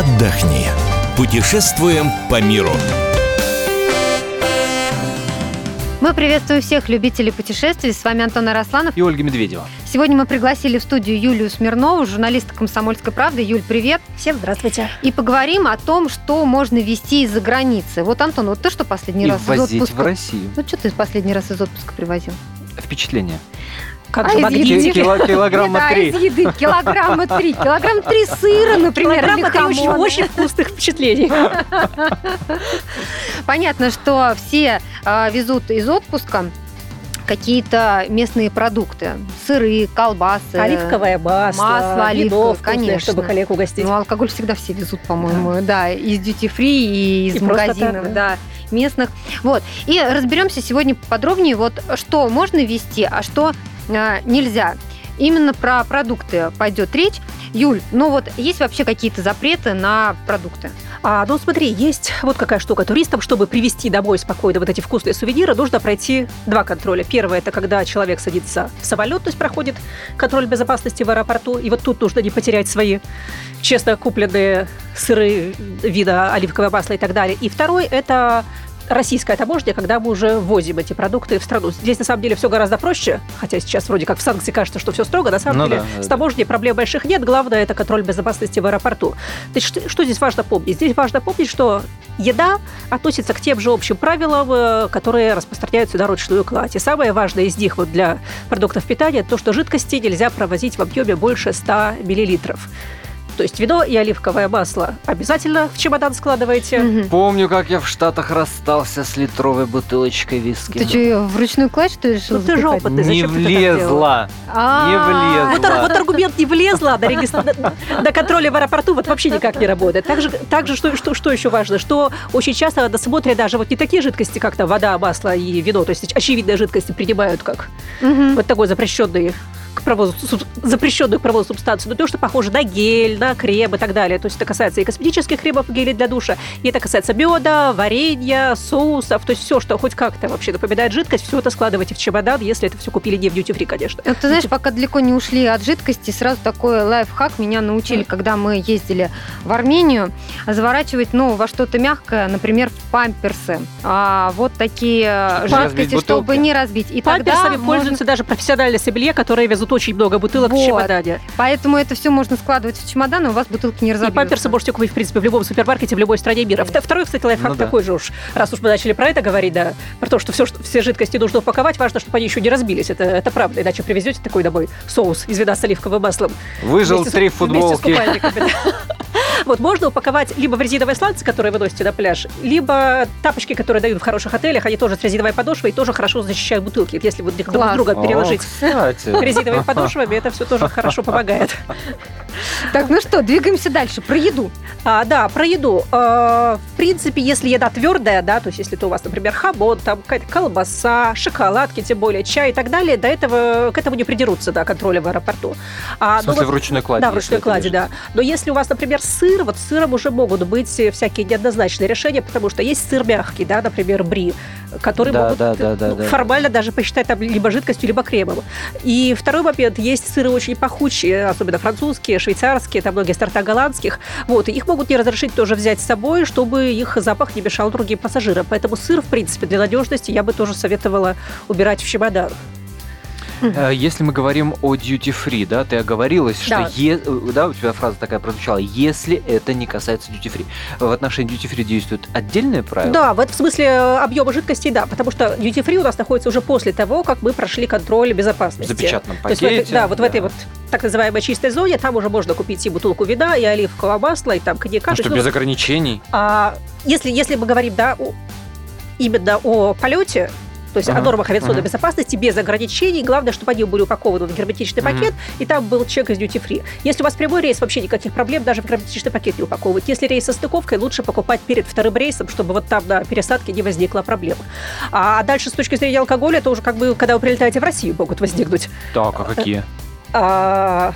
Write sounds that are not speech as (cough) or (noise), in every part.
отдохни. Путешествуем по миру. Мы приветствуем всех любителей путешествий. С вами Антон Арасланов. И Ольга Медведева. Сегодня мы пригласили в студию Юлию Смирнову, журналиста «Комсомольской правды». Юль, привет. Всем здравствуйте. И поговорим о том, что можно вести из-за границы. Вот, Антон, вот ты что последний И раз из отпуска? в Россию. Ну, что ты последний раз из отпуска привозил? Впечатление. Как А же из еды? Кило- килограмма Да, три. из еды. Килограмма три. Килограмм три сыра, например, Килограмма три очень, очень вкусных впечатлений. (laughs) Понятно, что все а, везут из отпуска какие-то местные продукты. Сыры, колбасы. Оливковое масло, Масло оливковое, вкусное, конечно. чтобы коллег угостить. Ну, алкоголь всегда все везут, по-моему, да, из duty free и из И магазинов, так, да, местных. Вот. И разберемся сегодня подробнее, вот что можно вести, а что нельзя. Именно про продукты пойдет речь. Юль, ну вот есть вообще какие-то запреты на продукты? А, ну смотри, есть вот какая штука. Туристам, чтобы привезти домой спокойно вот эти вкусные сувениры, нужно пройти два контроля. Первое, это когда человек садится в самолет, то есть проходит контроль безопасности в аэропорту. И вот тут нужно не потерять свои честно купленные сыры вида оливковое масло и так далее. И второй, это российская таможня, когда мы уже ввозим эти продукты в страну. Здесь на самом деле все гораздо проще, хотя сейчас вроде как в санкции кажется, что все строго, на самом Ну деле да, с таможней проблем больших нет, главное это контроль безопасности в аэропорту. Что, что здесь важно помнить? Здесь важно помнить, что еда относится к тем же общим правилам, э, которые распространяются на ручную кладь. И самое важное из них вот для продуктов питания то, что жидкости нельзя провозить в объеме больше 100 миллилитров. То есть вино и оливковое масло обязательно в чемодан складываете. Мгм. Помню, как я в Штатах расстался с литровой бутылочкой виски. Ты что, её в ручную кладь, что ли, решил Ну ты же опытный, Не так делала? влезла. А, Не влезла. Вот, ар- вот аргумент не влезла до, контроля в аэропорту вот вообще никак не работает. Также, что, еще важно, что очень часто на досмотре даже вот не такие жидкости, как там вода, масло и вино, то есть очевидные жидкости принимают как вот такой запрещенный к провозу, запрещенную к провозу субстанцию, но то, что похоже на гель, на крем и так далее. То есть это касается и косметических кремов, и гелей для душа, и это касается меда, варенья, соусов, то есть все, что хоть как-то вообще напоминает жидкость, все это складывайте в чемодан, если это все купили не в дьюти-фри, конечно. Вот ты знаешь, пока далеко не ушли от жидкости, сразу такой лайфхак меня научили, когда мы ездили в Армению, заворачивать, ну, во что-то мягкое, например, в памперсы. А, вот такие Чтобы не разбить жидкости, чтобы не разбить. И тогда Памперсами можно- пользуются даже профессиональные сомелье, которые везут очень много бутылок в Вот. чемодане. Поэтому это все можно складывать в чемодан, и у вас бутылки не И разобьются. памперсы можете купить, в принципе, в любом супермаркете, в любой стране мира. Вт- Второй, кстати, лайфхак Ну да. такой же уж. Раз уж мы начали про это говорить, да, про то, что все, что все жидкости нужно упаковать, важно, чтобы они еще не разбились. Это, это правда, иначе привезете такой домой соус из вина с оливковым маслом. Выжил вместе с- три вместе с футболки. купальниками, да. (laughs) Вот, можно упаковать либо в резиновые сланцы, которые вы носите на пляж, либо тапочки, которые дают в хороших отелях, они тоже с резиновой подошвой и тоже хорошо защищают бутылки. Если вот друг Класс. друга О, переложить кстати. резиновыми подошвами, это все тоже хорошо помогает. (laughs) Так, ну что, двигаемся дальше. Про еду. А, да, про еду. А, в принципе, если еда твердая, да, то есть если это у вас, например, хамон, там какая-то колбаса, шоколадки, тем более чай и так далее, до этого к этому не придерутся, да, контроля в аэропорту. А, В ну смысле, вот- в ручной клади. да, в ручной лежит. да. Но если у вас, например, сыр, вот с сыром уже могут быть э, всякие неоднозначные решения, потому что есть сыр мягкий, да, например, бри, который Да, могут да, да, э, да, ну, да. формально даже посчитать там либо жидкостью, либо кремом. И второй момент, есть сыры очень пахучие, особенно французские, швейцарские, там многие сорта голландских. Вот, и их могут не разрешить тоже взять с собой, чтобы их запах не мешал другим пассажирам. Поэтому сыр, в принципе, для надежности я бы тоже советовала убирать в чемодан. Э, Если мы говорим о duty free, да, ты оговорилась, что Да. е- э, да, у тебя фраза такая прозвучала, если это не касается duty free. В отношении duty free действуют отдельные правила? Да, в этом смысле э, объема жидкости, да, потому что duty free у нас находится уже после того, как мы прошли контроль В безопасности. запечатанном То есть в пакете. да, вот в этой вот так называемой чистой зоне, там уже можно купить и бутылку вина, и оливкового масла, и там коньяка. Ну То что, есть, без ну, ограничений? а, если, если мы говорим, да, о- именно о полете, то есть Ага, о нормах авиационной ага. безопасности без ограничений. Главное, чтобы они были упакованы в герметичный Мгм. пакет, и там был чек из duty free. Если у вас прямой рейс, вообще никаких проблем даже в герметичный пакет не упаковывать. Если рейс со стыковкой, лучше покупать перед вторым рейсом, чтобы вот там на пересадке не возникла проблема. А дальше с точки зрения алкоголя, это уже как бы, когда вы прилетаете в Россию, могут возникнуть Так, а какие? А,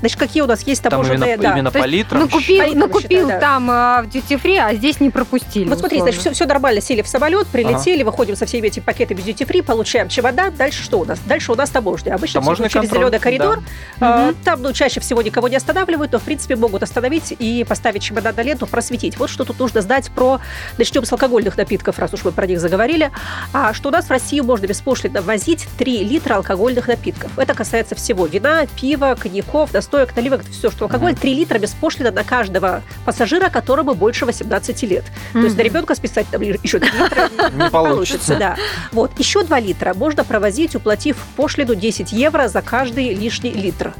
Значит, какие у нас есть Там таможенные... именно, да. именно по литрам Накупил, считают? По литрам накупил считаю, да. там а, в duty free, а здесь не пропустили. Вот смотри, значит, все, все нормально, сели в самолет, прилетели, выходим со всеми этими пакетами duty free, получаем чемодан. Дальше что у нас? Дальше у нас таможня. Обычно все Таможенный через контроль, зеленый коридор. А, Мгм. Там, ну, чаще всего никого не останавливают, но, в принципе, могут остановить и поставить чемодан на ленту, просветить. Вот что тут нужно знать про... Начнем с алкогольных напитков, раз уж мы про них заговорили. А, что у нас в Россию можно беспошлино ввозить 3 литра алкогольных напитков. Это касается всего вина, пива, коньяков, настоек, наливок, все, что алкоголь. 3 литра бесpoшлино на каждого пассажира, которому больше 18 лет. То есть на ребенка списать там еще 3 литра (laughs) Не получится. да. Вот, еще 2 литра можно провозить, уплатив пошлину 10 евро за каждый лишний литр.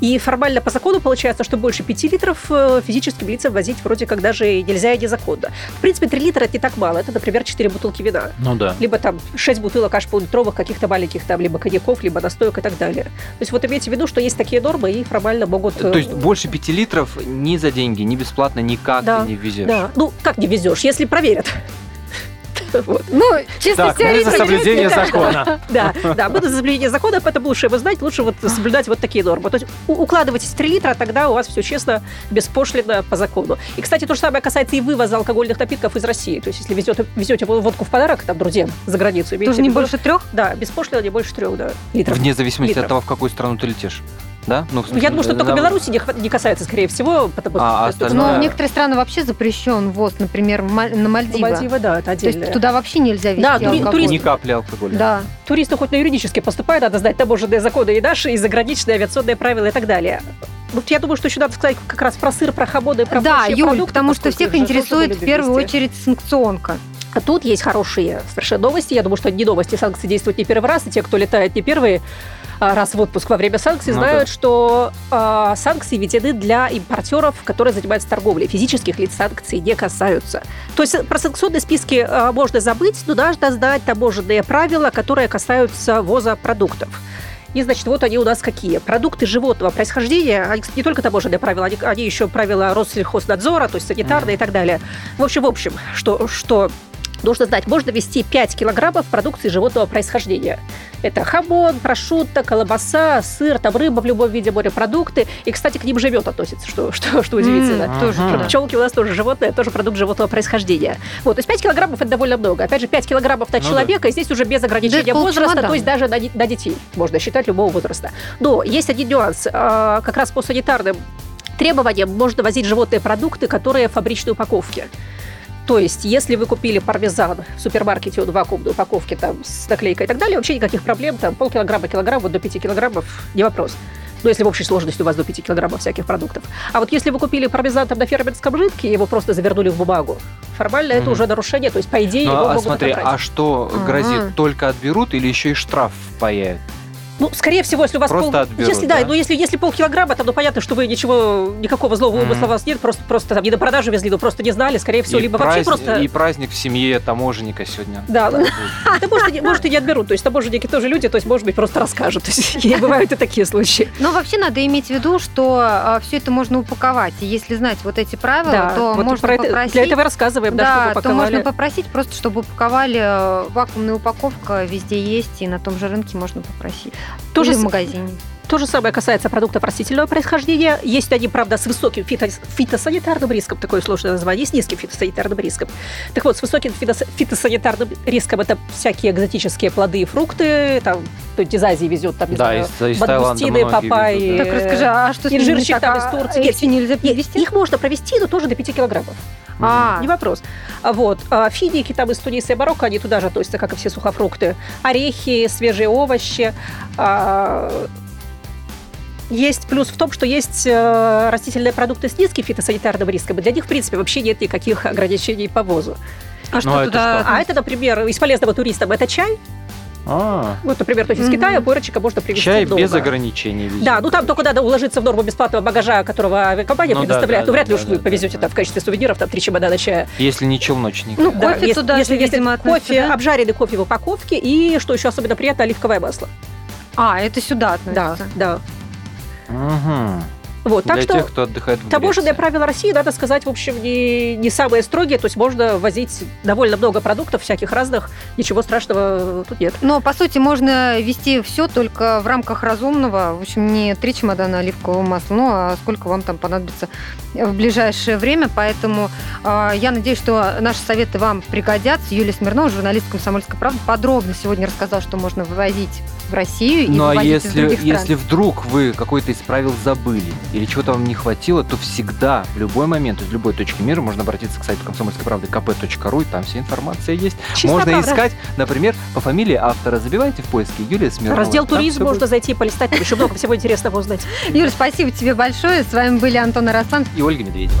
И формально по закону получается, что больше 5 литров э, физическим лицам возить вроде как даже и нельзя и незаконно. В принципе, 3 литра это не так мало. Это, например, 4 бутылки вина. Ну да. Либо там 6 бутылок аж полулитровых каких-то маленьких там, либо коньяков, либо настоек и так далее. То есть вот имейте в виду, что есть такие нормы и формально могут... э, То есть больше пяти литров ни за деньги, ни бесплатно, никак Да, ты не везешь. Да. Ну, как не везешь, если проверят. Вот. Ну, честно Так, мы за теоретически, соблюдение закона. (laughs) Да, да, мы за соблюдение закона, поэтому лучше его знать, лучше вот соблюдать вот такие нормы. То есть укладывайтесь в 3 литра, а тогда у вас все честно, беспошлино по закону. И, кстати, то же самое касается и вывоза алкогольных напитков из России. То есть если везете, везете водку в подарок там друзьям за границу, Тоже не больше трех? Да, беспошлино не больше трех, да, литров. Вне зависимости Литров. от того, в какую страну ты летишь. Да? Ну, Ну, я думаю, что только Беларуси не, касается, скорее всего. А, остальное- Но Да. в некоторые страны вообще запрещен ввоз, например, на ну, Мальдивы. Мальдивы, да, это То есть отдельно. туда вообще нельзя везти Да, тури- алкоголь. турист- Ни капли алкоголя. Да. Туристы хоть на юридически поступают, надо знать таможенные законы и наши, и заграничные авиационные правила и так далее. Вот я думаю, что еще надо сказать как раз про сыр, про хамоны, про Да, Юль, продукты, потому что всех интересует в первую везти. очередь санкционка. А тут есть хорошие совершенно новости. Я думаю, что не новости, санкции действуют не первый раз, и те, кто летает не первый а, раз в отпуск во время санкций, Ну знают, да. что а, санкции введены для импортеров, которые занимаются торговлей. Физических лиц санкции не касаются. То есть про санкционные списки а, можно забыть, но нужно знать таможенные правила, которые касаются ввоза продуктов. И, значит, вот они у нас какие. Продукты животного происхождения, они, кстати, не только таможенные правила, они, они еще правила Россельхознадзора, то есть санитарные и так далее. В общем, в общем, что, что нужно знать, можно вести 5 килограммов продукции животного происхождения. Это хамон, прошутто, колбаса, сыр, там рыба в любом виде, морепродукты. И, кстати, к ним живет относится, что, что, что удивительно. М, Тоже Ага. Пчелки у нас тоже животное, тоже продукт животного происхождения. Вот, то есть 5 килограммов это довольно много. Опять же, 5 килограммов на Ну да. человека, и здесь уже без ограничения Да, возраста, то есть даже на, на детей можно считать любого возраста. Но есть один нюанс. А, Как раз по санитарным требованиям можно возить животные продукты, которые в фабричной упаковке. То есть, если вы купили пармезан в супермаркете, он в вакуумной упаковке там, с наклейкой и так далее, вообще никаких проблем, там полкилограмма, килограмм, вот до 5 килограммов, не вопрос. Ну, если в общей сложности у вас до 5 килограммов всяких продуктов. А вот если вы купили пармезан там на фермерском жидке, и его просто завернули в бумагу, формально это Мгм. уже нарушение, то есть, по идее, Ну, его а могут смотри, отобрать. а что грозит? Только отберут или еще и штраф впаяют? Ну, скорее всего, если у вас Просто пол... отберут, если, да, да? ну если, если полкилограмма, там, ну, понятно, что вы ничего, никакого злого умысла у вас нет, просто, просто там не на продажу везли, но просто не знали, скорее всего, и, либо вообще праздник, просто... и праздник в семье таможенника сегодня. Да, (laughs) да. Может, и не- может, и не отберут. То есть таможенники тоже люди, то есть, может быть, просто расскажут. То есть, (laughs) бывают и такие случаи. Но вообще надо иметь в виду, что все это можно упаковать. И если знать вот эти правила, то можно про это- попросить... для этого рассказываем, да, то можно попросить просто, чтобы упаковали э, вакуумная упаковка везде есть, и на том же рынке можно попросить. То же в магазине. То же самое касается продуктов растительного происхождения. Есть они, правда, с высоким фито- фитосанитарным риском, такое сложное название, с низким фитосанитарным риском. Так вот, с высоким фитос- фитосанитарным риском это всякие экзотические плоды и фрукты, там, кто-нибудь из Азии везет, там, не Да, знаю, из, из Таиланда мангустины, многие папайи. Так расскажи, а что с ними инжирчик там из А Турции. Их нельзя Нет, перевести? их можно провести, но тоже до 5 килограммов. А, Не вопрос. А Вот. А Финики там из Туниса и Марокко, они туда же относятся, как и все сухофрукты. Орехи, свежие овощи. А, Есть плюс в том, что есть э, растительные продукты с низким фитосанитарным риском, и для них, в принципе, вообще нет никаких ограничений по ввозу. а Ну, что а это туда? А это, например, из полезного туристам это чай. А, Вот, например, то есть из. Китая пуэрчика можно привезти чай дома. без ограничений. везет. Да, ну там только надо уложиться в норму бесплатного багажа, которого авиакомпания Ну да, предоставляет. да, ну, вряд ли да, уж вы да, повезете да. там в качестве сувениров там три чемодана чая. Если не челночник. Ну, Да, кофе если- туда если, же, если видимо, кофе, да? обжаренный кофе в упаковке и, что еще особенно приятно, оливковое масло. А, это сюда Да, относится. да. Мгм. Вот, так Для что тех, кто отдыхает в Таможенные Греции. правила России, надо сказать, в общем, не, не самые строгие. То есть можно возить довольно много продуктов всяких разных. Ничего страшного тут нет. Но, по сути, можно вести все только в рамках разумного. В общем, не три чемодана оливкового масла, ну, а сколько вам там понадобится в ближайшее время. Поэтому э, я надеюсь, что наши советы вам пригодятся. Юлия Смирнова, журналист «Комсомольской правды», подробно сегодня рассказала, что можно вывозить в Россию и Ну а если, если вдруг вы какой-то из правил забыли или чего-то вам не хватило, то всегда, в любой момент, из любой точки мира можно обратиться к сайту комсомольской правды kp.ru, и там вся информация есть. Чисто можно правда. искать, например, по фамилии автора. Забивайте в поиске Юлия Смирнова. Раздел туризм можно будет. зайти и полистать, еще много всего интересного узнать. Юля, спасибо тебе большое. С вами были Антон Араслан. И Ольга Медведева.